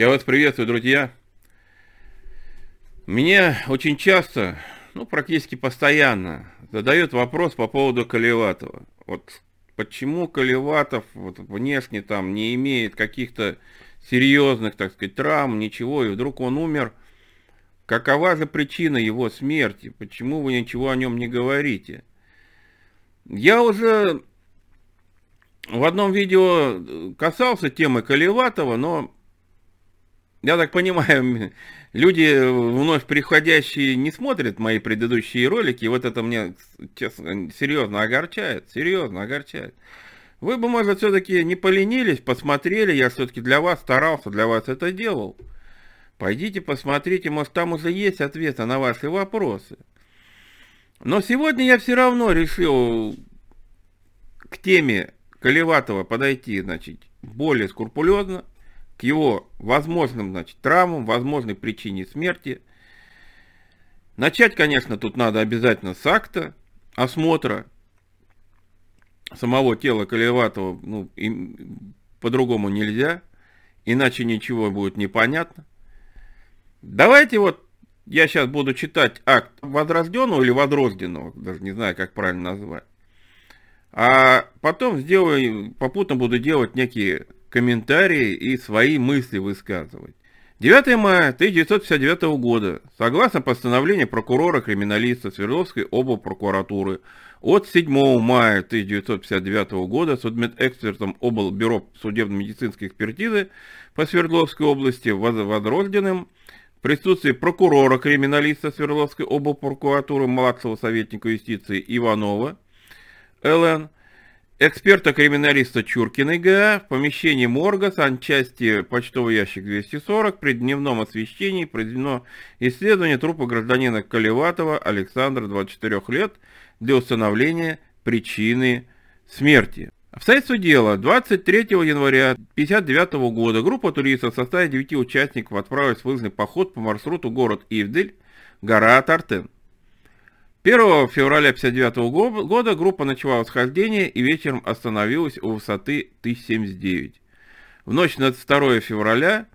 Я вас приветствую, друзья. Мне очень часто, ну, практически постоянно задают вопрос по поводу Колеватова. Вот почему Колеватов вот, внешне там не имеет каких-то серьезных, так сказать, травм, ничего, и вдруг он умер. Какова же причина его смерти? Почему вы ничего о нем не говорите? Я уже в одном видео касался темы Колеватова, но я так понимаю, люди вновь приходящие не смотрят мои предыдущие ролики, и вот это мне, честно, серьезно огорчает, серьезно огорчает. Вы бы, может, все-таки не поленились, посмотрели, я все-таки для вас старался, для вас это делал. Пойдите посмотрите, может, там уже есть ответы на ваши вопросы. Но сегодня я все равно решил к теме Колеватова подойти, значит, более скрупулезно, к его возможным, значит, травмам, возможной причине смерти. Начать, конечно, тут надо обязательно с акта осмотра самого тела Колеватова, ну, по-другому нельзя, иначе ничего будет непонятно. Давайте вот я сейчас буду читать акт возрожденного или возрожденного, даже не знаю, как правильно назвать. А потом сделаю, попутно буду делать некие комментарии и свои мысли высказывать. 9 мая 1959 года, согласно постановлению прокурора-криминалиста Свердловской облпрокуратуры от 7 мая 1959 года судмедэкспертом облбюро судебно-медицинской экспертизы по Свердловской области Возрожденным в присутствии прокурора-криминалиста Свердловской облпрокуратуры младшего советника юстиции Иванова ЛН эксперта-криминалиста Чуркиной ГА в помещении морга санчасти почтовый ящик 240 при дневном освещении проведено исследование трупа гражданина Колеватова Александра, 24 лет, для установления причины смерти. Обстоятельства дела. 23 января 1959 года группа туристов в составе 9 участников отправилась в лыжный поход по маршруту город Ивдель, гора Тартен. 1 февраля 1959 года группа начала восхождение и вечером остановилась у высоты 1079. В ночь на 2 февраля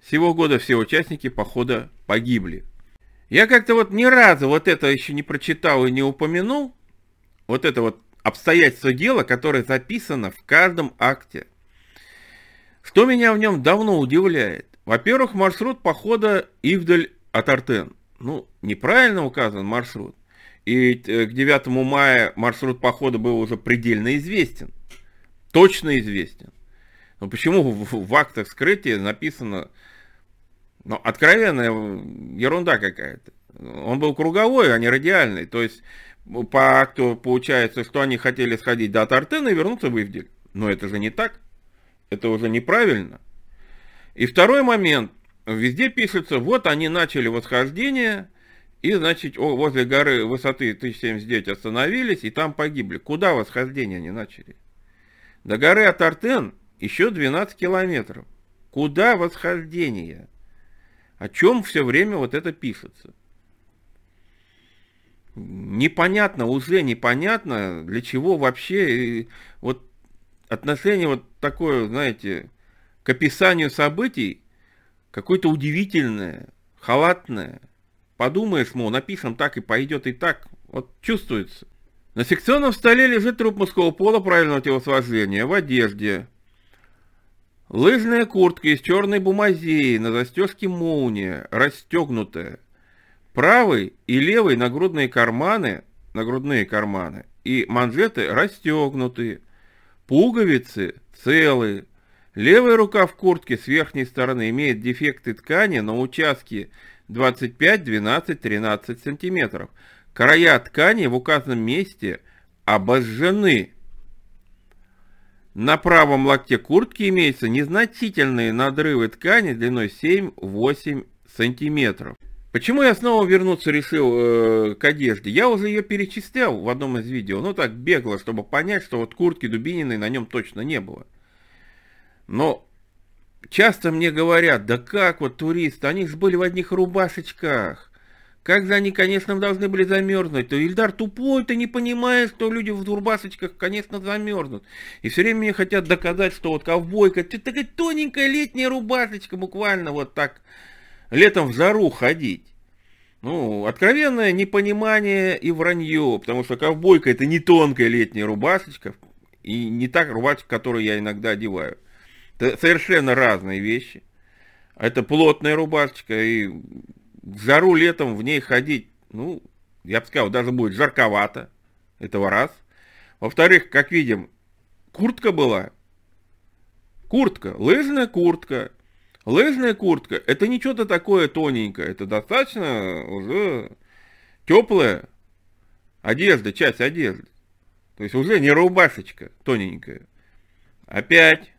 всего года все участники похода погибли. Я как-то вот ни разу вот это еще не прочитал и не упомянул, вот это вот обстоятельство дела, которое записано в каждом акте. Что меня в нем давно удивляет? Во-первых, маршрут похода Ивдаль-Атартен ну, неправильно указан маршрут. И э, к 9 мая маршрут похода был уже предельно известен. Точно известен. Но почему в, в актах скрытия написано, ну, откровенная ерунда какая-то. Он был круговой, а не радиальный. То есть по акту получается, что они хотели сходить до Тартена и вернуться в Ивдель. Но это же не так. Это уже неправильно. И второй момент. Везде пишется, вот они начали восхождение, и, значит, возле горы высоты 1079 остановились, и там погибли. Куда восхождение они начали? До горы Атартен еще 12 километров. Куда восхождение? О чем все время вот это пишется? Непонятно, уже непонятно, для чего вообще вот отношение вот такое, знаете, к описанию событий какое-то удивительное, халатное. Подумаешь, мол, напишем так и пойдет и так. Вот чувствуется. На секционном столе лежит труп мужского пола правильного телосложения в одежде. Лыжная куртка из черной бумазеи на застежке молния, расстегнутая. Правый и левый нагрудные карманы, нагрудные карманы и манжеты расстегнуты. Пуговицы целые. Левая рука в куртке с верхней стороны имеет дефекты ткани на участке 25, 12, 13 сантиметров. Края ткани в указанном месте обожжены. На правом локте куртки имеются незначительные надрывы ткани длиной 7-8 сантиметров. Почему я снова вернуться решил э, к одежде? Я уже ее перечислял в одном из видео, ну так бегло, чтобы понять, что вот куртки Дубининой на нем точно не было. Но часто мне говорят, да как вот туристы, они же были в одних рубашечках. как же они, конечно, должны были замерзнуть. То Ильдар тупой, ты не понимаешь, что люди в дурбасочках, конечно, замерзнут. И все время мне хотят доказать, что вот ковбойка, это такая тоненькая летняя рубашечка, буквально вот так летом в жару ходить. Ну, откровенное непонимание и вранье, потому что ковбойка это не тонкая летняя рубашечка, и не так рубашка, которую я иногда одеваю. Это совершенно разные вещи. Это плотная рубашечка, и в жару летом в ней ходить, ну, я бы сказал, даже будет жарковато. Этого раз. Во-вторых, как видим, куртка была. Куртка, лыжная куртка. Лыжная куртка, это не что-то такое тоненькое, это достаточно уже теплая одежда, часть одежды. То есть уже не рубашечка тоненькая. Опять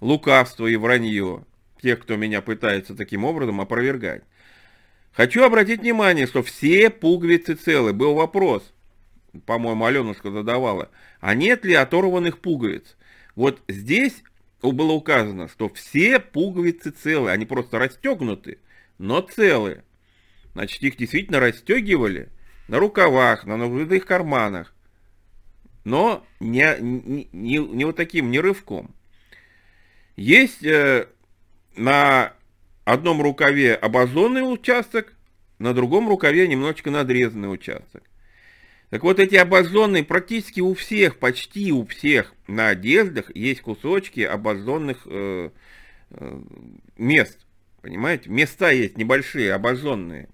лукавство и вранье тех, кто меня пытается таким образом опровергать. Хочу обратить внимание, что все пуговицы целы. Был вопрос, по-моему, Аленушка задавала, а нет ли оторванных пуговиц? Вот здесь было указано, что все пуговицы целые, они просто расстегнуты, но целые. Значит, их действительно расстегивали на рукавах, на нагрудных карманах, но не, не, не, не вот таким, не рывком. Есть э, на одном рукаве обожженный участок, на другом рукаве немножечко надрезанный участок. Так вот, эти обожженные практически у всех, почти у всех на одеждах есть кусочки обожженных э, э, мест. Понимаете? Места есть небольшие, обожженные.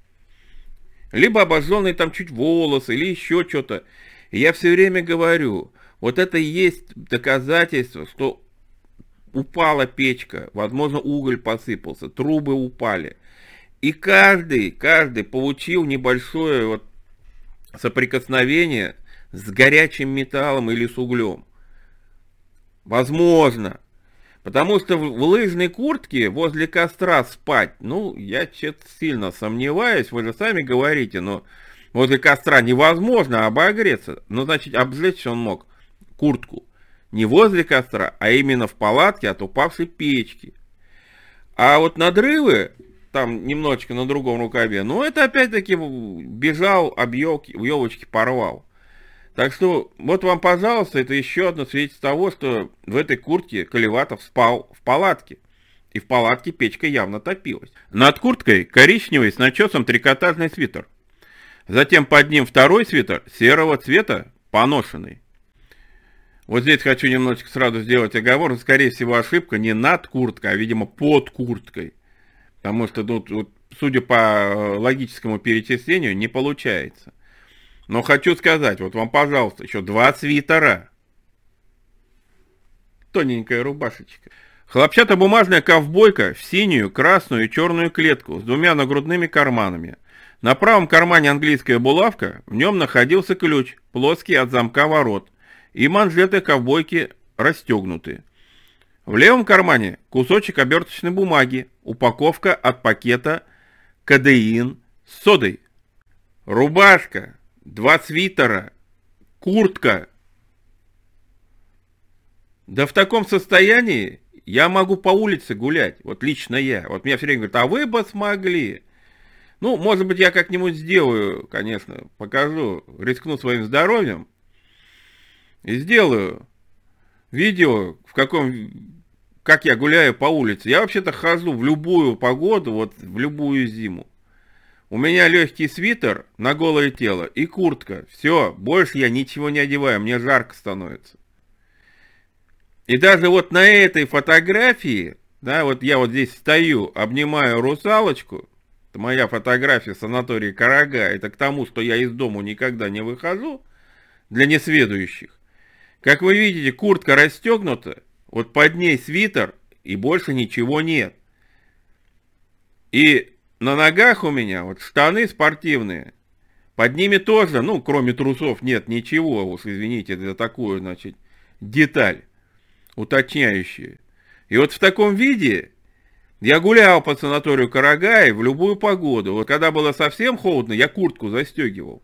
Либо обожженные там чуть волосы, или еще что-то. Я все время говорю, вот это и есть доказательство, что упала печка, возможно, уголь посыпался, трубы упали. И каждый, каждый получил небольшое вот соприкосновение с горячим металлом или с углем. Возможно. Потому что в лыжной куртке возле костра спать, ну, я что-то сильно сомневаюсь, вы же сами говорите, но возле костра невозможно обогреться. Ну, значит, обжечь он мог куртку. Не возле костра, а именно в палатке от упавшей печки. А вот надрывы там немножечко на другом рукаве. Но это опять-таки бежал, объел, в елочке порвал. Так что вот вам, пожалуйста, это еще одно свидетельство того, что в этой куртке Колеватов спал в палатке. И в палатке печка явно топилась. Над курткой коричневый с начесом трикотажный свитер. Затем под ним второй свитер серого цвета, поношенный. Вот здесь хочу немножечко сразу сделать оговор. Скорее всего, ошибка не над курткой, а, видимо, под курткой. Потому что тут, вот, судя по э, логическому перечислению, не получается. Но хочу сказать, вот вам, пожалуйста, еще два свитера. Тоненькая рубашечка. Хлопчатобумажная ковбойка в синюю, красную и черную клетку с двумя нагрудными карманами. На правом кармане английская булавка, в нем находился ключ, плоский от замка ворот, и манжеты ковбойки расстегнуты. В левом кармане кусочек оберточной бумаги, упаковка от пакета кадеин с содой. Рубашка, два свитера, куртка. Да в таком состоянии я могу по улице гулять, вот лично я. Вот меня все время говорят, а вы бы смогли. Ну, может быть, я как-нибудь сделаю, конечно, покажу, рискну своим здоровьем и сделаю видео, в каком, как я гуляю по улице. Я вообще-то хожу в любую погоду, вот в любую зиму. У меня легкий свитер на голое тело и куртка. Все, больше я ничего не одеваю, мне жарко становится. И даже вот на этой фотографии, да, вот я вот здесь стою, обнимаю русалочку, это моя фотография санатория Карага, это к тому, что я из дому никогда не выхожу, для несведущих. Как вы видите, куртка расстегнута, вот под ней свитер, и больше ничего нет. И на ногах у меня вот штаны спортивные. Под ними тоже, ну, кроме трусов, нет ничего, уж извините за такую, значит, деталь уточняющую. И вот в таком виде я гулял по санаторию Карагай в любую погоду. Вот когда было совсем холодно, я куртку застегивал.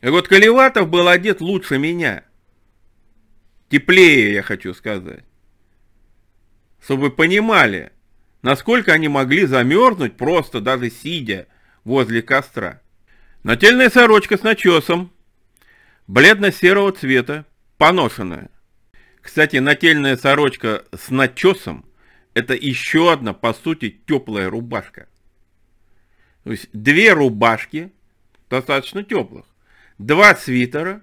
И вот Колеватов был одет лучше меня. Теплее, я хочу сказать. Чтобы вы понимали, насколько они могли замерзнуть, просто даже сидя возле костра. Нательная сорочка с начесом, бледно-серого цвета, поношенная. Кстати, нательная сорочка с начесом – это еще одна, по сути, теплая рубашка. То есть две рубашки, достаточно теплых, два свитера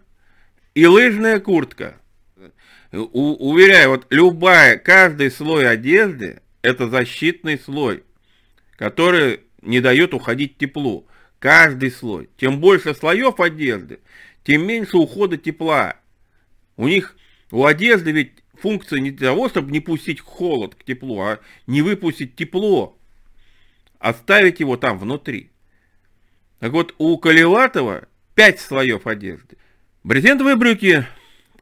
и лыжная куртка. У, уверяю, вот любая, каждый слой одежды – это защитный слой, который не дает уходить теплу. Каждый слой. Чем больше слоев одежды, тем меньше ухода тепла. У них, у одежды ведь функция не для того, чтобы не пустить холод к теплу, а не выпустить тепло, оставить его там внутри. Так вот, у Колеватова 5 слоев одежды. Брезентовые брюки,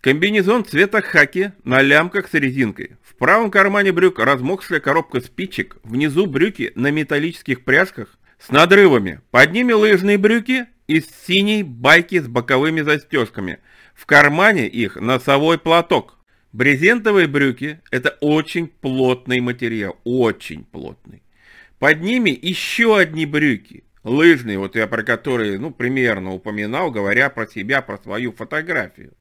комбинезон цвета хаки на лямках с резинкой. В правом кармане брюк размокшая коробка спичек, внизу брюки на металлических пряжках с надрывами. Под ними лыжные брюки из синей байки с боковыми застежками. В кармане их носовой платок. Брезентовые брюки – это очень плотный материал, очень плотный. Под ними еще одни брюки, лыжные, вот я про которые, ну, примерно упоминал, говоря про себя, про свою фотографию.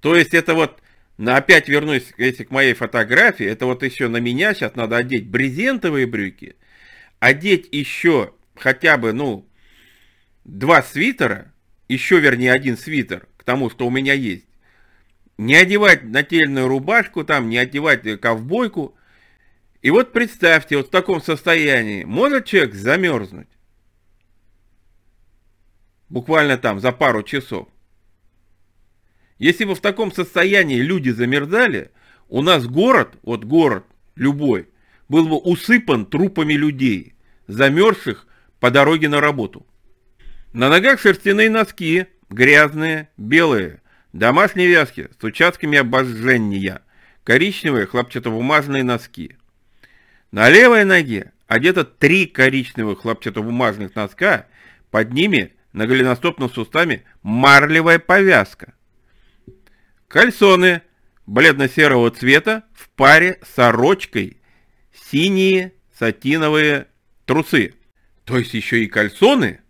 То есть это вот, опять вернусь если к моей фотографии, это вот еще на меня сейчас надо одеть брезентовые брюки, одеть еще хотя бы, ну, два свитера, еще вернее один свитер к тому, что у меня есть, не одевать нательную рубашку там, не одевать ковбойку. И вот представьте, вот в таком состоянии может человек замерзнуть? Буквально там за пару часов. Если бы в таком состоянии люди замерзали, у нас город, вот город любой, был бы усыпан трупами людей, замерзших по дороге на работу. На ногах шерстяные носки, грязные, белые, домашние вязки с участками обожжения, коричневые хлопчатобумажные носки. На левой ноге одето три коричневых хлопчатобумажных носка, под ними на голеностопном суставе марлевая повязка. Кальсоны бледно-серого цвета в паре с сорочкой, синие сатиновые трусы. То есть еще и кальсоны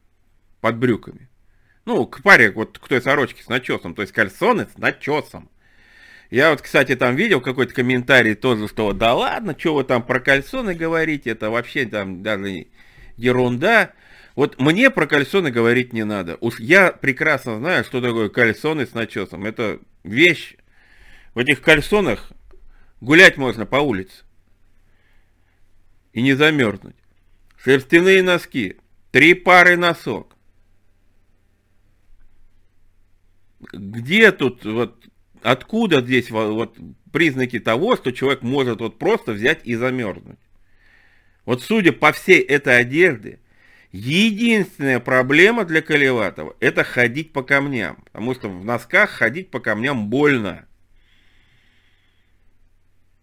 под брюками. Ну, к паре вот к той сорочке с начесом, то есть кальсоны с начесом. Я вот, кстати, там видел какой-то комментарий тоже, что да ладно, что вы там про кальсоны говорите, это вообще там даже ерунда. Вот мне про кальсоны говорить не надо. Уж я прекрасно знаю, что такое кальсоны с начесом. Это вещь. В этих кальсонах гулять можно по улице. И не замерзнуть. Шерстяные носки. Три пары носок. Где тут вот откуда здесь вот признаки того, что человек может вот просто взять и замерзнуть? Вот судя по всей этой одежде, Единственная проблема для Колеватова – это ходить по камням, потому что в носках ходить по камням больно.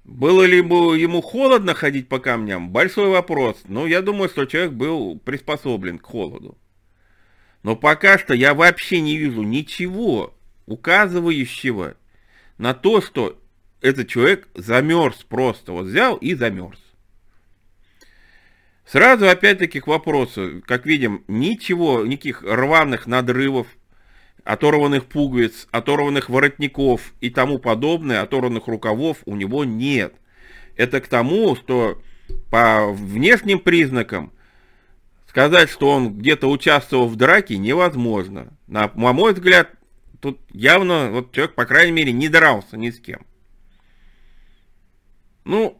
Было ли ему холодно ходить по камням? Большой вопрос. Но я думаю, что человек был приспособлен к холоду. Но пока что я вообще не вижу ничего, указывающего на то, что этот человек замерз просто. Вот взял и замерз. Сразу опять-таки к вопросу. Как видим, ничего, никаких рваных надрывов, оторванных пуговиц, оторванных воротников и тому подобное, оторванных рукавов у него нет. Это к тому, что по внешним признакам сказать, что он где-то участвовал в драке, невозможно. На, на мой взгляд, тут явно вот человек, по крайней мере, не дрался ни с кем. Ну,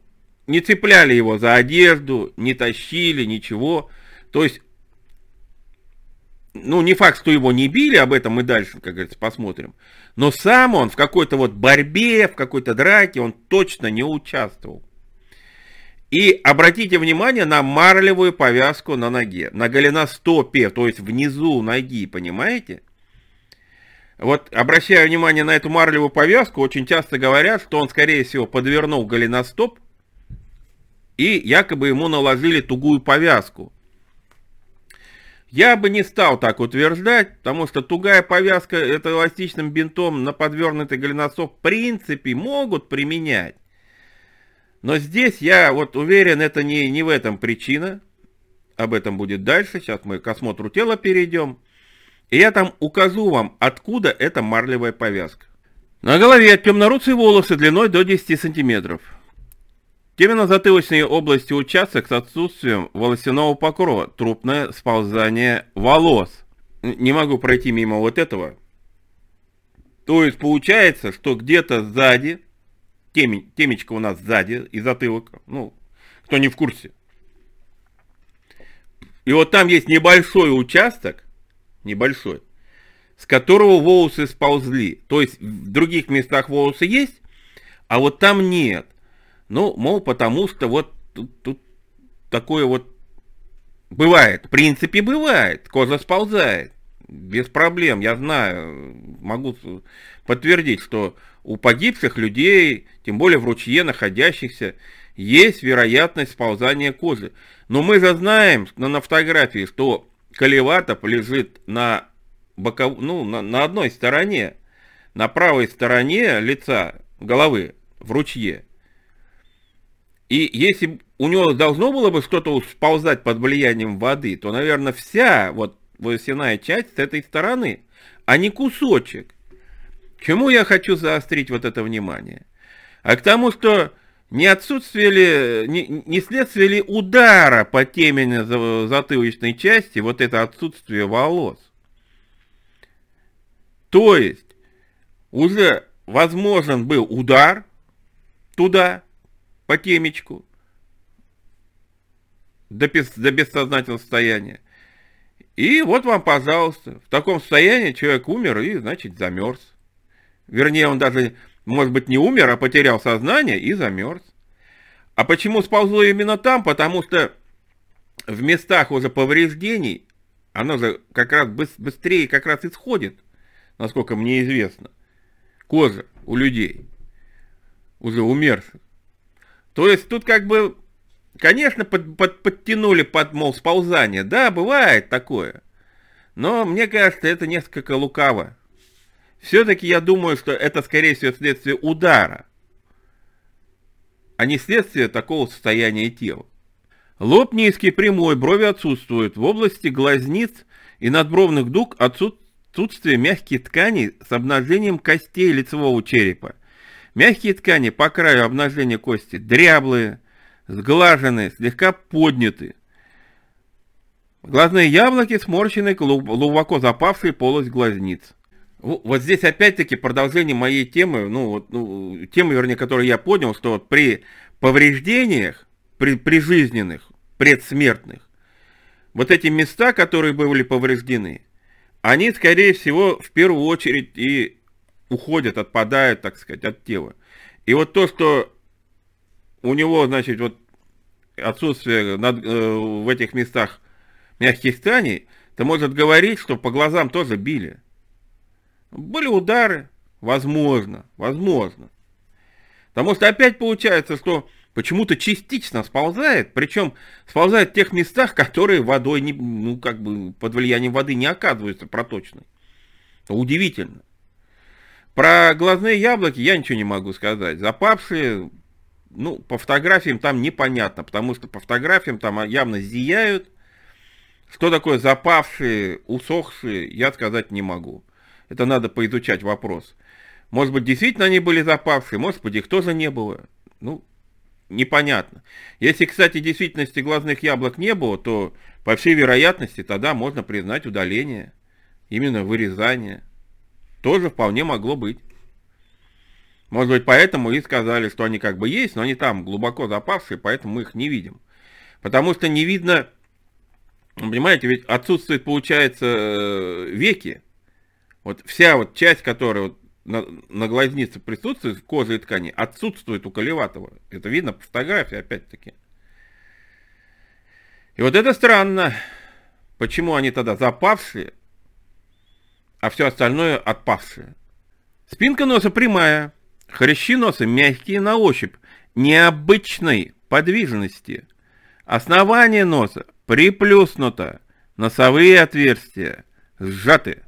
не цепляли его за одежду, не тащили, ничего. То есть, ну, не факт, что его не били, об этом мы дальше, как говорится, посмотрим. Но сам он в какой-то вот борьбе, в какой-то драке, он точно не участвовал. И обратите внимание на марлевую повязку на ноге, на голеностопе, то есть внизу ноги, понимаете? Вот обращая внимание на эту марлевую повязку, очень часто говорят, что он, скорее всего, подвернул голеностоп, и якобы ему наложили тугую повязку. Я бы не стал так утверждать, потому что тугая повязка это эластичным бинтом на подвернутый голеностоп в принципе могут применять. Но здесь я вот уверен, это не, не в этом причина. Об этом будет дальше. Сейчас мы к осмотру тела перейдем. И я там укажу вам, откуда эта марлевая повязка. На голове темно-русые волосы длиной до 10 сантиметров. Теменно-затылочные области участок с отсутствием волосяного покрова, трупное сползание волос. Не могу пройти мимо вот этого. То есть получается, что где-то сзади, темень, темечко у нас сзади и затылок, ну, кто не в курсе. И вот там есть небольшой участок, небольшой, с которого волосы сползли. То есть в других местах волосы есть, а вот там нет. Ну, мол, потому что вот тут, тут такое вот бывает. В принципе, бывает. Кожа сползает. Без проблем, я знаю, могу подтвердить, что у погибших людей, тем более в ручье находящихся, есть вероятность сползания кожи. Но мы же знаем на фотографии, что Колеватов лежит на боков... ну, на, на одной стороне, на правой стороне лица, головы, в ручье. И если у него должно было бы что-то сползать под влиянием воды, то, наверное, вся вот волосяная часть с этой стороны, а не кусочек. чему я хочу заострить вот это внимание? А к тому, что не отсутствие ли, не, не следствие ли удара по темени затылочной части, вот это отсутствие волос. То есть уже возможен был удар туда, по темечку, до, без, до бессознательного состояния. И вот вам, пожалуйста, в таком состоянии человек умер и, значит, замерз. Вернее, он даже, может быть, не умер, а потерял сознание и замерз. А почему сползло именно там? Потому что в местах уже повреждений оно же как раз быстрее как раз исходит насколько мне известно, кожа у людей, уже умерших. То есть тут как бы, конечно, под, под, подтянули под, мол, сползание. Да, бывает такое. Но мне кажется, это несколько лукаво. Все-таки я думаю, что это, скорее всего, следствие удара, а не следствие такого состояния тела. Лоб низкий, прямой, брови отсутствуют. В области глазниц и надбровных дуг отсутствие мягких тканей с обнажением костей лицевого черепа. Мягкие ткани по краю обнажения кости дряблые, сглаженные, слегка подняты. Глазные яблоки сморщены, глубоко запавшие полость глазниц. Вот здесь опять-таки продолжение моей темы, ну, вот, ну, темы, вернее, которую я понял, что вот при повреждениях, при прижизненных, предсмертных, вот эти места, которые были повреждены, они, скорее всего, в первую очередь и уходят, отпадают, так сказать, от тела. И вот то, что у него, значит, вот отсутствие над, э, в этих местах мягких тканей, то может говорить, что по глазам тоже били. Были удары, возможно, возможно. Потому что опять получается, что почему-то частично сползает, причем сползает в тех местах, которые водой, не, ну, как бы под влиянием воды не оказываются проточной. Удивительно. Про глазные яблоки я ничего не могу сказать. Запавшие, ну, по фотографиям там непонятно, потому что по фотографиям там явно зияют. Что такое запавшие, усохшие, я сказать не могу. Это надо поизучать вопрос. Может быть, действительно они были запавшие, может быть, их тоже не было. Ну, непонятно. Если, кстати, в действительности глазных яблок не было, то, по всей вероятности, тогда можно признать удаление, именно вырезание. Тоже вполне могло быть. Может быть, поэтому и сказали, что они как бы есть, но они там глубоко запавшие, поэтому мы их не видим. Потому что не видно, понимаете, ведь отсутствует, получается, э, веки. Вот вся вот часть, которая вот на, на глазнице присутствует, кожа и ткани, отсутствует у Колеватова. Это видно по фотографии, опять-таки. И вот это странно. Почему они тогда запавшие, а все остальное отпавшие? Спинка носа прямая, хрящи носа мягкие на ощупь, необычной подвижности. Основание носа приплюснуто, носовые отверстия сжаты.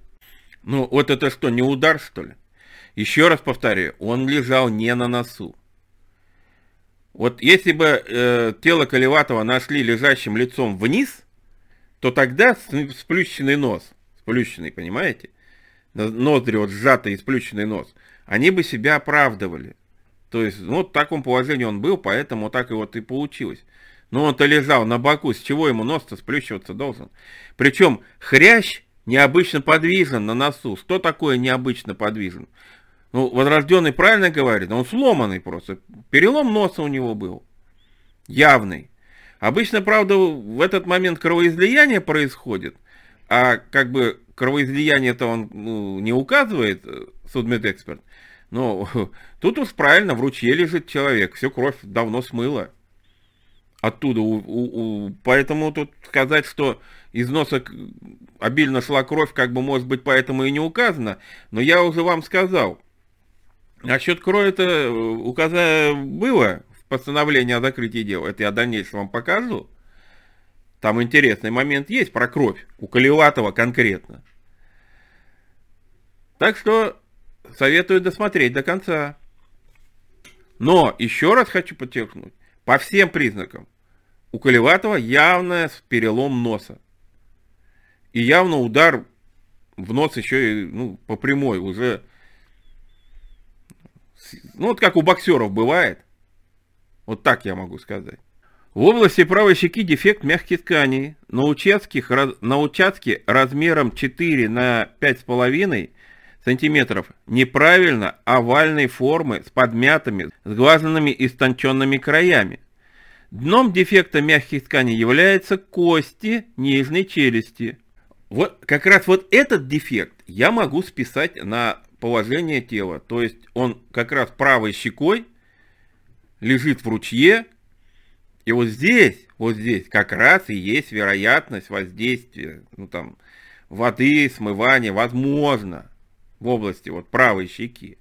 Ну, вот это что, не удар, что ли? Еще раз повторяю, он лежал не на носу. Вот если бы э, тело Колеватова нашли лежащим лицом вниз, то тогда сплющенный нос, сплющенный, понимаете? Ноздри вот сжатый и нос, они бы себя оправдывали. То есть, ну, в таком положении он был, поэтому так и вот и получилось. Но он-то лежал на боку, с чего ему нос-то сплющиваться должен? Причем хрящ необычно подвижен на носу. Что такое необычно подвижен? Ну, возрожденный правильно говорит, он сломанный просто. Перелом носа у него был. Явный. Обычно, правда, в этот момент кровоизлияние происходит, а как бы кровоизлияние-то он ну, не указывает, э, судмедэксперт. Но тут уж правильно, в ручье лежит человек, всю кровь давно смыло оттуда. У, у, у, поэтому тут сказать, что из носа обильно шла кровь, как бы может быть поэтому и не указано. Но я уже вам сказал, насчет крови это э, указано было в постановлении о закрытии дела. Это я дальнейшем вам покажу. Там интересный момент есть про кровь, у Колеватова конкретно. Так что советую досмотреть до конца. Но еще раз хочу подчеркнуть, по всем признакам, у Колеватова явно перелом носа. И явно удар в нос еще и ну, по прямой уже. Ну вот как у боксеров бывает. Вот так я могу сказать. В области правой щеки дефект мягких тканей. На участке, на участке размером 4 на 5,5 сантиметров неправильно овальной формы с подмятыми, сглаженными и стонченными краями. Дном дефекта мягких тканей являются кости нижней челюсти. Вот как раз вот этот дефект я могу списать на положение тела. То есть он как раз правой щекой лежит в ручье, и вот здесь, вот здесь как раз и есть вероятность воздействия, ну там, воды, смывания, возможно в области вот правой щеки.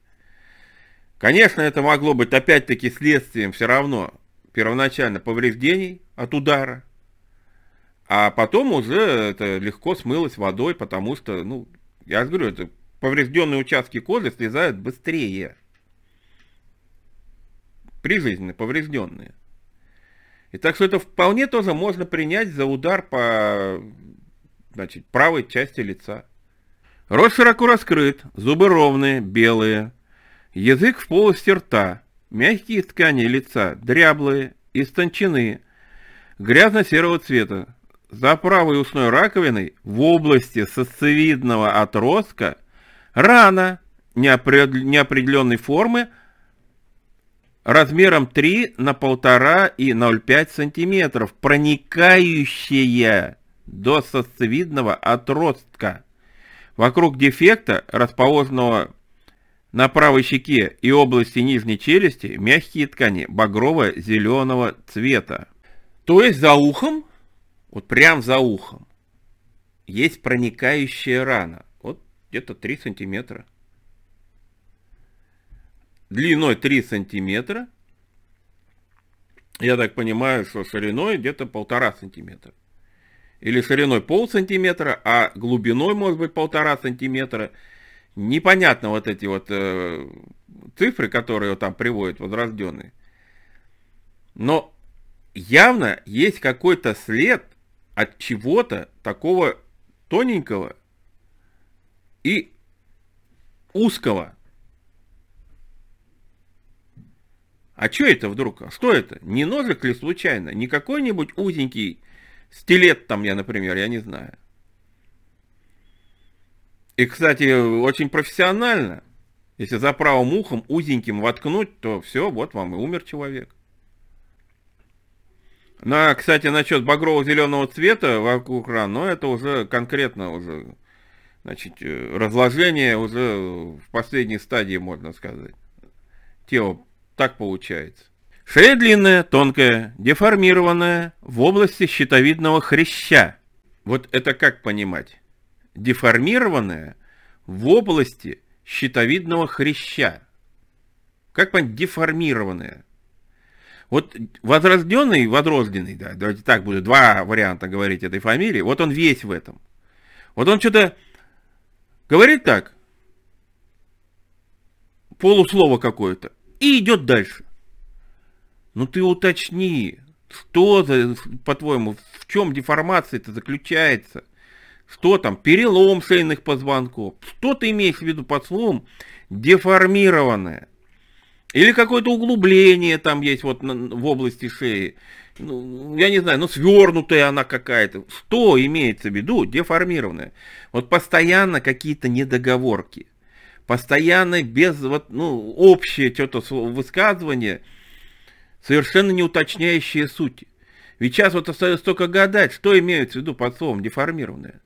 Конечно, это могло быть опять-таки следствием все равно первоначально повреждений от удара, а потом уже это легко смылось водой, потому что, ну, я же говорю, это поврежденные участки кожи слезают быстрее. Прижизненно поврежденные. И так что это вполне тоже можно принять за удар по значит, правой части лица. Рот широко раскрыт, зубы ровные, белые. Язык в полости рта. Мягкие ткани лица, дряблые, истончены, грязно-серого цвета. За правой устной раковиной в области сосцевидного отростка рана неопределенной формы размером 3 на 1,5 и 0,5 сантиметров, проникающая до сосцевидного отростка. Вокруг дефекта, расположенного на правой щеке и области нижней челюсти, мягкие ткани багрово-зеленого цвета. То есть за ухом, вот прям за ухом, есть проникающая рана. Вот где-то 3 сантиметра. Длиной 3 сантиметра. Я так понимаю, что шириной где-то полтора сантиметра или шириной пол сантиметра, а глубиной может быть полтора сантиметра. Непонятно вот эти вот э, цифры, которые там приводят возрожденные. Но явно есть какой-то след от чего-то такого тоненького и узкого. А что это вдруг? Что это? Не ножик ли случайно? Не какой-нибудь узенький Стилет там я, например, я не знаю. И, кстати, очень профессионально. Если за правым ухом узеньким воткнуть, то все, вот вам и умер человек. На, кстати, насчет багрово-зеленого цвета вокруг ран, но это уже конкретно уже, значит, э, разложение уже в последней стадии, можно сказать. Тело так получается. Шея длинная, тонкая, деформированная в области щитовидного хряща. Вот это как понимать? Деформированная в области щитовидного хряща. Как понять деформированная? Вот возрожденный, возрожденный, да, давайте так буду, два варианта говорить этой фамилии, вот он весь в этом. Вот он что-то говорит так, полуслово какое-то, и идет дальше. Ну ты уточни, что, по-твоему, в чем деформация-то заключается? Что там, перелом шейных позвонков? Что ты имеешь в виду под словом деформированное? Или какое-то углубление там есть вот на, в области шеи? Ну, я не знаю, ну свернутая она какая-то. Что имеется в виду деформированное? Вот постоянно какие-то недоговорки. Постоянно без вот, ну, общее что-то высказывание – совершенно не уточняющие сути. Ведь сейчас вот остается только гадать, что имеется в виду под словом деформированное.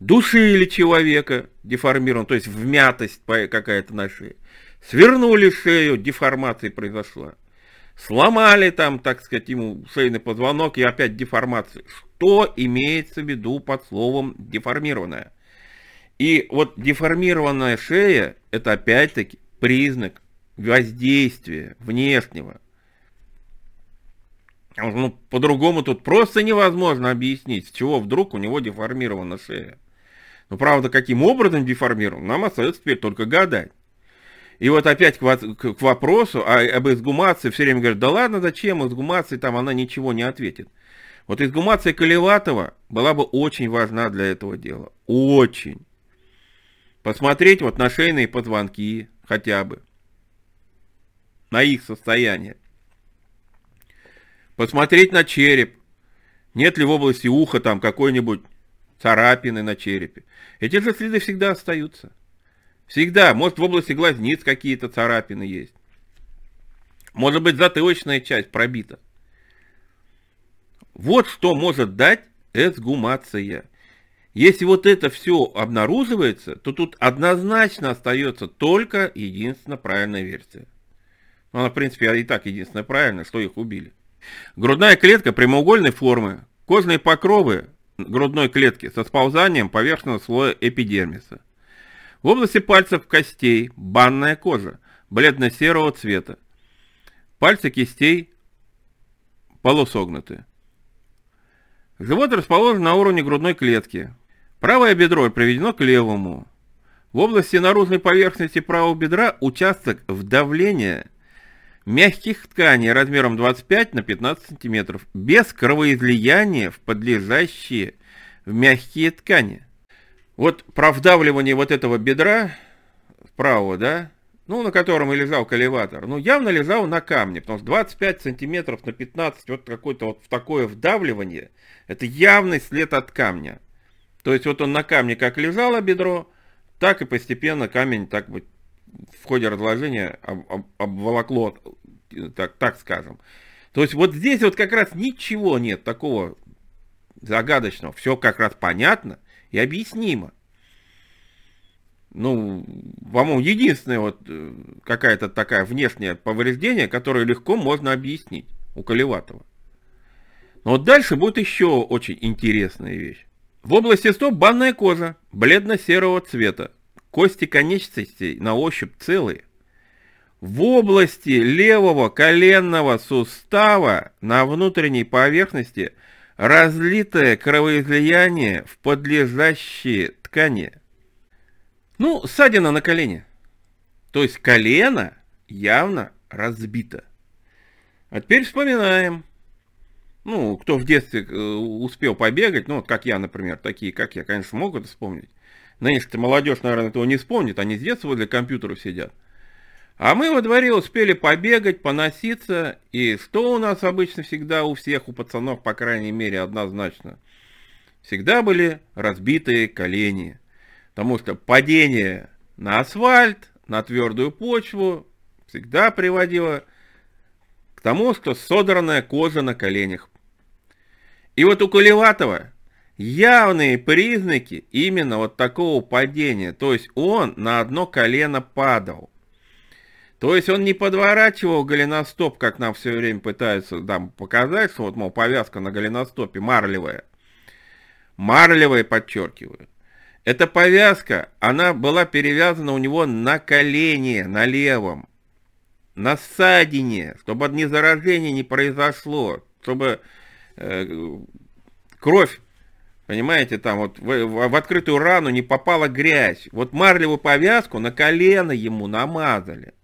Душили человека деформирован, то есть вмятость какая-то на шее. Свернули шею, деформация произошла. Сломали там, так сказать, ему шейный позвонок и опять деформация. Что имеется в виду под словом деформированное? И вот деформированная шея, это опять-таки признак воздействия внешнего, ну, по-другому тут просто невозможно объяснить, с чего вдруг у него деформирована шея. Но правда, каким образом деформирован, нам остается теперь только гадать. И вот опять к вопросу а, об изгумации все время говорят, да ладно, зачем изгумации, там она ничего не ответит. Вот изгумация Колеватова была бы очень важна для этого дела. Очень. Посмотреть вот на шейные позвонки хотя бы. На их состояние посмотреть на череп, нет ли в области уха там какой-нибудь царапины на черепе. Эти же следы всегда остаются. Всегда. Может, в области глазниц какие-то царапины есть. Может быть, затылочная часть пробита. Вот что может дать эсгумация. Если вот это все обнаруживается, то тут однозначно остается только единственная правильная версия. Ну, она, в принципе, и так единственная правильная, что их убили. Грудная клетка прямоугольной формы, кожные покровы грудной клетки со сползанием поверхностного слоя эпидермиса. В области пальцев костей банная кожа бледно-серого цвета. Пальцы кистей полусогнуты. Живот расположен на уровне грудной клетки. Правое бедро приведено к левому. В области наружной поверхности правого бедра участок вдавления мягких тканей размером 25 на 15 сантиметров, без кровоизлияния в подлежащие в мягкие ткани. Вот про вдавливание вот этого бедра правого, да, ну, на котором и лежал коллеватор, ну, явно лежал на камне, потому что 25 сантиметров на 15, вот какое-то вот такое вдавливание, это явный след от камня. То есть вот он на камне как лежало бедро, так и постепенно камень так вот в ходе разложения об, об, обволокло, так, так скажем. То есть вот здесь вот как раз ничего нет такого загадочного. Все как раз понятно и объяснимо. Ну, по-моему, единственное вот э, какая-то такая внешнее повреждение, которое легко можно объяснить у Колеватова. Но вот дальше будет еще очень интересная вещь. В области стоп банная кожа бледно-серого цвета, Кости конечностей на ощупь целые. В области левого коленного сустава на внутренней поверхности разлитое кровоизлияние в подлежащие ткани. Ну, ссадина на колене. То есть колено явно разбито. А теперь вспоминаем. Ну, кто в детстве э, успел побегать, ну, вот как я, например, такие, как я, конечно, могут вспомнить. Нынешняя молодежь, наверное, этого не вспомнит, они с детства возле компьютеров сидят. А мы во дворе успели побегать, поноситься, и что у нас обычно всегда у всех, у пацанов, по крайней мере, однозначно? Всегда были разбитые колени. Потому что падение на асфальт, на твердую почву всегда приводило к тому, что содранная кожа на коленях. И вот у Кулеватова явные признаки именно вот такого падения. То есть он на одно колено падал. То есть он не подворачивал голеностоп, как нам все время пытаются там показать, что вот, мол, повязка на голеностопе марлевая. Марлевая, подчеркиваю. Эта повязка, она была перевязана у него на колене, на левом, на ссадине, чтобы от незаражения не произошло, чтобы кровь Понимаете, там вот в, в открытую рану не попала грязь. Вот марлевую повязку на колено ему намазали.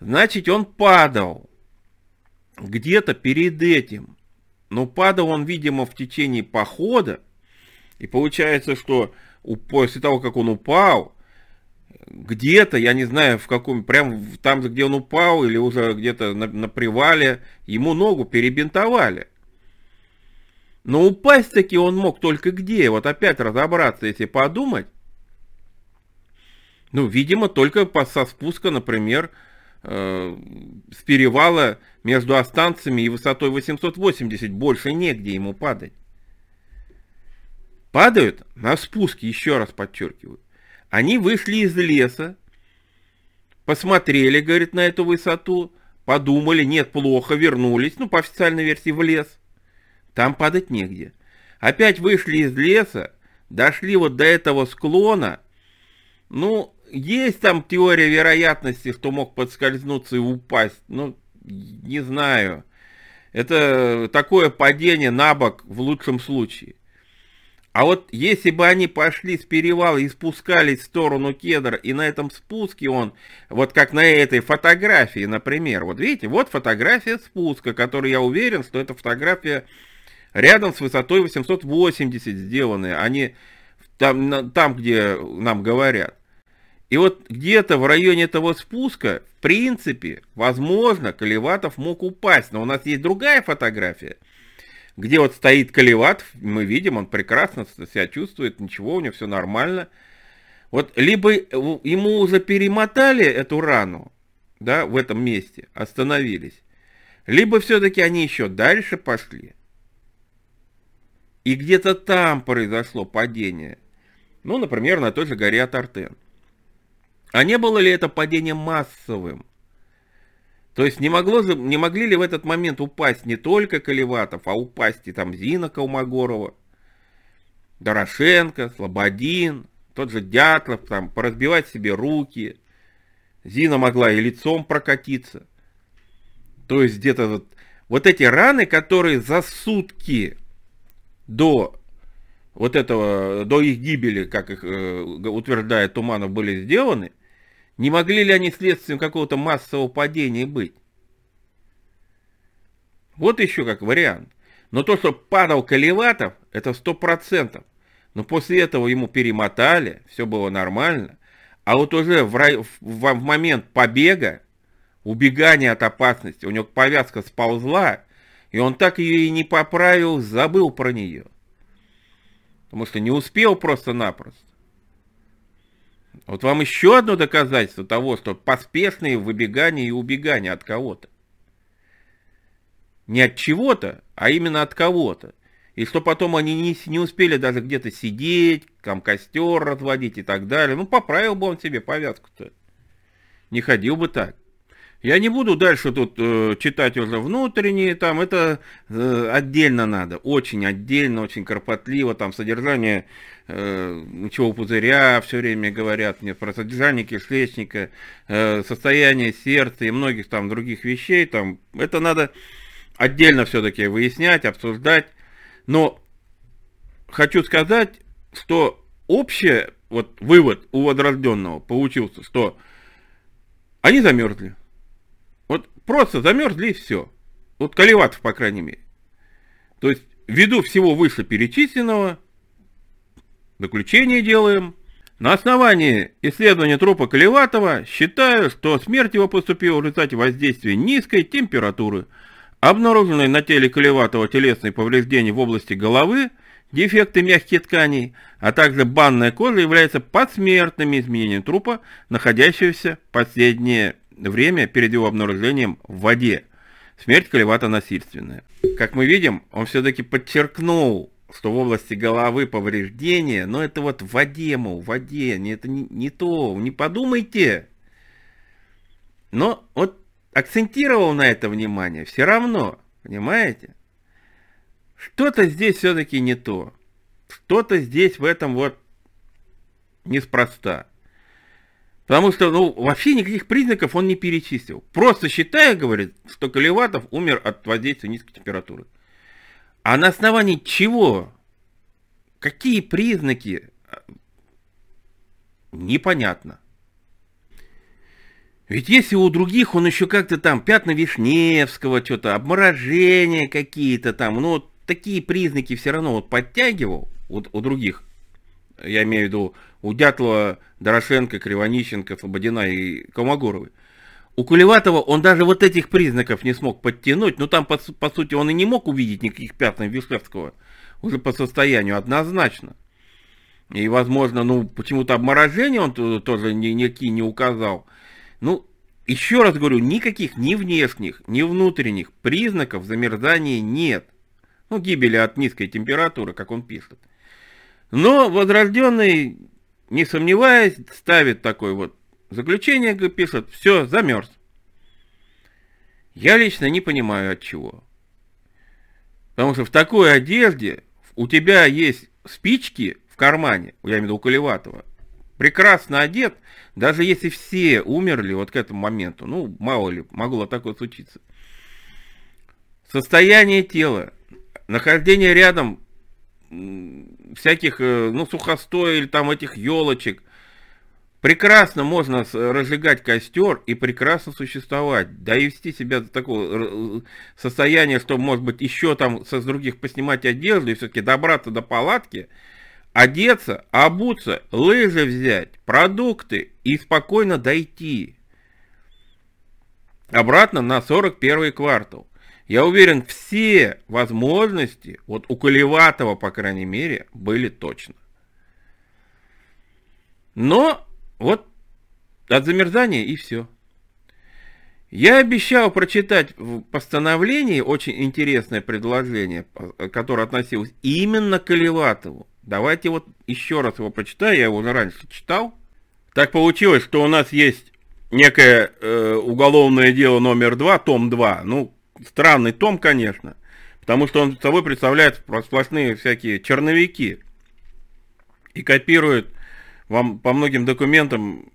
Значит, он падал. где-то перед этим, но падал он, видимо, в течение похода, и получается, что после того, как он упал, где-то, я не знаю, в каком, прям там, где он упал, или уже где-то на, на привале, ему ногу перебинтовали. Но упасть таки он мог только где? Вот опять разобраться, если подумать. Ну, видимо, только со спуска, например, э, с перевала между останциями и высотой 880. Больше негде ему падать. Падают на спуске, еще раз подчеркиваю. Они вышли из леса, посмотрели, говорит, на эту высоту, подумали, нет, плохо, вернулись, ну, по официальной версии, в лес. Там падать негде. Опять вышли из леса, дошли вот до этого склона. Ну, есть там теория вероятности, что мог подскользнуться и упасть. Ну, не знаю. Это такое падение на бок в лучшем случае. А вот если бы они пошли с перевала и спускались в сторону кедра, и на этом спуске он, вот как на этой фотографии, например, вот видите, вот фотография спуска, которую я уверен, что это фотография рядом с высотой 880 сделанные, они там, там, где нам говорят. И вот где-то в районе этого спуска, в принципе, возможно, Колеватов мог упасть. Но у нас есть другая фотография, где вот стоит Колеватов, мы видим, он прекрасно себя чувствует, ничего, у него все нормально. Вот либо ему уже перемотали эту рану, да, в этом месте, остановились, либо все-таки они еще дальше пошли. И где-то там произошло падение. Ну, например, на той же горе Атартен. А не было ли это падение массовым? То есть не, могло, не могли ли в этот момент упасть не только Колеватов, а упасть и там Зина Калмогорова, Дорошенко, Слободин, тот же Дятлов, там, поразбивать себе руки. Зина могла и лицом прокатиться. То есть где-то вот, вот эти раны, которые за сутки до вот этого, до их гибели, как их э, утверждает Туманов, были сделаны, не могли ли они следствием какого-то массового падения быть? Вот еще как вариант. Но то, что падал Колеватов, это сто процентов. Но после этого ему перемотали, все было нормально. А вот уже в, в, в момент побега, убегания от опасности, у него повязка сползла, и он так ее и не поправил, забыл про нее. Потому что не успел просто-напросто. Вот вам еще одно доказательство того, что поспешные выбегания и убегания от кого-то. Не от чего-то, а именно от кого-то. И что потом они не, не успели даже где-то сидеть, там костер разводить и так далее. Ну, поправил бы он себе повязку-то. Не ходил бы так. Я не буду дальше тут э, читать уже внутренние, там это э, отдельно надо, очень отдельно, очень кропотливо, там содержание э, ничего пузыря все время говорят мне про содержание кишечника, э, состояние сердца и многих там других вещей, там это надо отдельно все-таки выяснять, обсуждать, но хочу сказать, что общий вот вывод у возрожденного получился, что они замерзли. Просто замерзли и все. Вот Каливатов, по крайней мере. То есть, ввиду всего вышеперечисленного, заключение делаем. На основании исследования трупа Каливатова считаю, что смерть его поступила в результате воздействия низкой температуры, обнаруженной на теле Каливатова телесные повреждения в области головы, дефекты мягких тканей, а также банная кожа являются подсмертными изменениями трупа, находящегося последнее время перед его обнаружением в воде. Смерть Каливата насильственная. Как мы видим, он все-таки подчеркнул, что в области головы повреждения, но это вот в воде, мол, в воде, это не, не то, не подумайте. Но вот акцентировал на это внимание все равно, понимаете? Что-то здесь все-таки не то. Что-то здесь в этом вот неспроста. Потому что, ну, вообще никаких признаков он не перечислил. Просто считая, говорит, что Колеватов умер от воздействия низкой температуры. А на основании чего? Какие признаки? Непонятно. Ведь если у других он еще как-то там пятна Вишневского, что-то, обморожения какие-то там, ну вот такие признаки все равно вот подтягивал у, у других, я имею в виду у Дятлова, Дорошенко, Кривонищенко, Слободина и Колмогоровой. У Кулеватова он даже вот этих признаков не смог подтянуть, но там, по, по сути, он и не мог увидеть никаких пятен Вишневского уже по состоянию, однозначно. И, возможно, ну, почему-то обморожение он тоже ни, никакие не указал. Ну, еще раз говорю, никаких ни внешних, ни внутренних признаков замерзания нет. Ну, гибели от низкой температуры, как он пишет. Но возрожденный, не сомневаясь, ставит такой вот заключение, пишет, все, замерз. Я лично не понимаю от чего. Потому что в такой одежде у тебя есть спички в кармане, я имею в виду у Колеватова, прекрасно одет, даже если все умерли вот к этому моменту, ну, мало ли, могло такое случиться. Состояние тела, нахождение рядом всяких, э, ну, сухостой или там этих елочек, прекрасно можно разжигать костер и прекрасно существовать, да и вести себя до такого состояния, что, может быть, еще там со других поснимать одежду и все-таки добраться до палатки, одеться, обуться, лыжи взять, продукты и спокойно дойти обратно на 41 квартал. Я уверен, все возможности, вот у Колеватова, по крайней мере, были точно. Но вот от замерзания и все. Я обещал прочитать в постановлении очень интересное предложение, которое относилось именно к Колеватову. Давайте вот еще раз его прочитаю, я его уже раньше читал. Так получилось, что у нас есть некое э, уголовное дело номер два, том 2. Ну, странный том, конечно, потому что он собой представляет сплошные всякие черновики и копирует вам по многим документам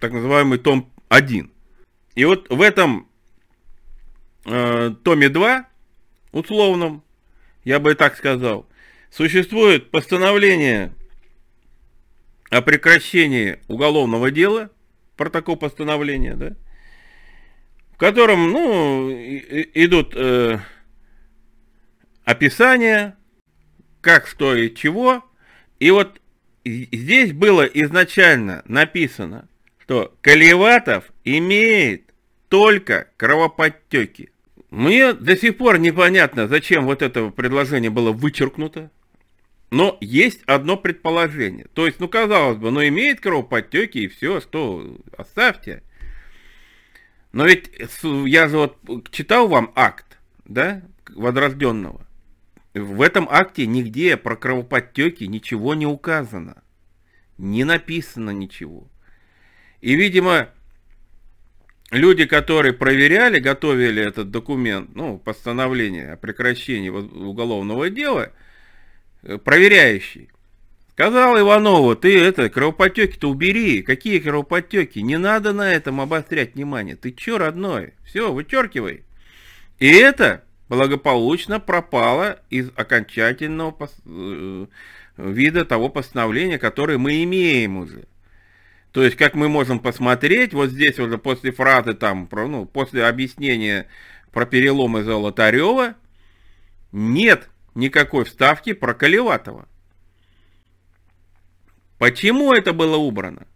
так называемый том 1. И вот в этом э, томе 2, условном, я бы так сказал, существует постановление о прекращении уголовного дела, протокол постановления, да, в котором, ну, идут э, описания, как, что и чего. И вот здесь было изначально написано, что Колеватов имеет только кровоподтеки. Мне до сих пор непонятно, зачем вот это предложение было вычеркнуто. Но есть одно предположение. То есть, ну, казалось бы, ну, имеет кровоподтеки и все, что оставьте. Но ведь я же вот читал вам акт, да, возрожденного. В этом акте нигде про кровоподтеки ничего не указано. Не написано ничего. И, видимо, люди, которые проверяли, готовили этот документ, ну, постановление о прекращении уголовного дела, э, проверяющий, Сказал Иванову, ты это, кровоподтеки-то убери. Какие кровоподтеки? Не надо на этом обострять внимание. Ты че, родной? Все, вычеркивай. И это благополучно пропало из окончательного. Э, вида того постановления, которое мы имеем уже. То есть, как мы можем посмотреть, вот здесь уже после фразы там, про, ну, после объяснения про переломы Золотарева, нет никакой вставки про Колеватова. Почему это было убрано?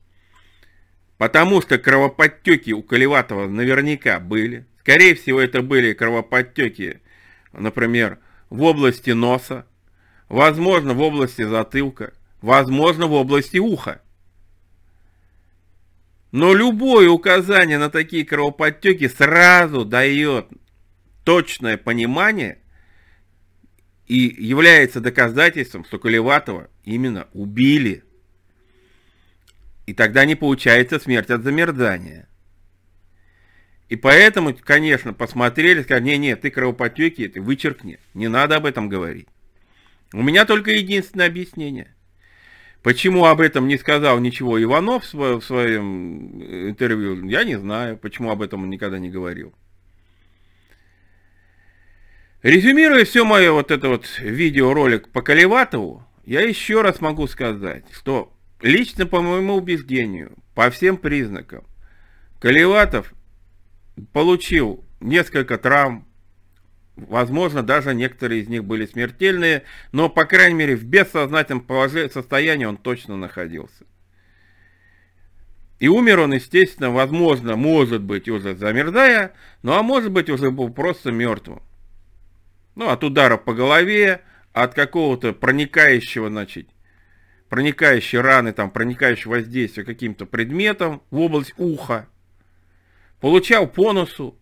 Потому что кровоподтеки у Колеватова наверняка были. Скорее всего, это были кровоподтеки, например, в области носа, возможно, в области затылка, возможно, в области уха. Но любое указание на такие кровоподтеки сразу дает точное понимание и является доказательством, что Колеватова именно убили. И тогда не получается смерть от замерзания. И поэтому, конечно, посмотрели, сказали, не, нет, ты кровопотеки, ты вычеркни, не надо об этом говорить. У меня только единственное объяснение. Почему об этом не сказал ничего Иванов в своем интервью, я не знаю, почему об этом он никогда не говорил. Резюмируя все мое вот это вот видеоролик по Каливатову, я еще раз могу сказать, что Лично, по моему убеждению, по всем признакам, Колеватов получил несколько травм, возможно, даже некоторые из них были смертельные, но, по крайней мере, в бессознательном состоянии он точно находился. И умер он, естественно, возможно, может быть, уже замерзая, ну а может быть, уже был просто мертвым. Ну, от удара по голове, от какого-то проникающего, значит, проникающей раны, там, проникающего воздействия каким-то предметом в область уха. Получал по носу.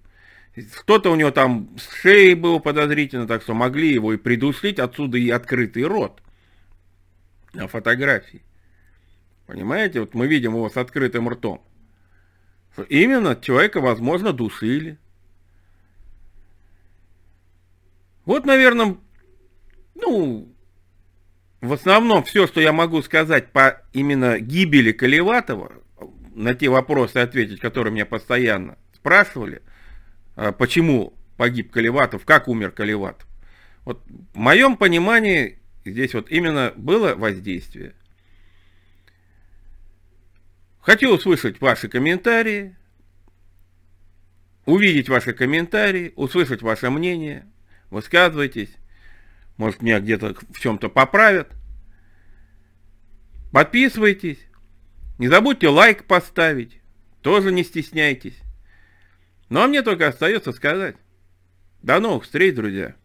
Кто-то у него там с шеей был подозрительно, так что могли его и придушить, отсюда и открытый рот на фотографии. Понимаете, вот мы видим его с открытым ртом. Именно человека, возможно, душили. Вот, наверное, ну, в основном все, что я могу сказать по именно гибели Колеватова, на те вопросы ответить, которые меня постоянно спрашивали, а, почему погиб Колеватов, как умер Колеватов. Вот в моем понимании здесь вот именно было воздействие. Хочу услышать ваши комментарии, увидеть ваши комментарии, услышать ваше мнение, высказывайтесь, может меня где-то в чем-то поправят. Подписывайтесь, не забудьте лайк поставить, тоже не стесняйтесь. Ну а мне только остается сказать, до новых встреч, друзья.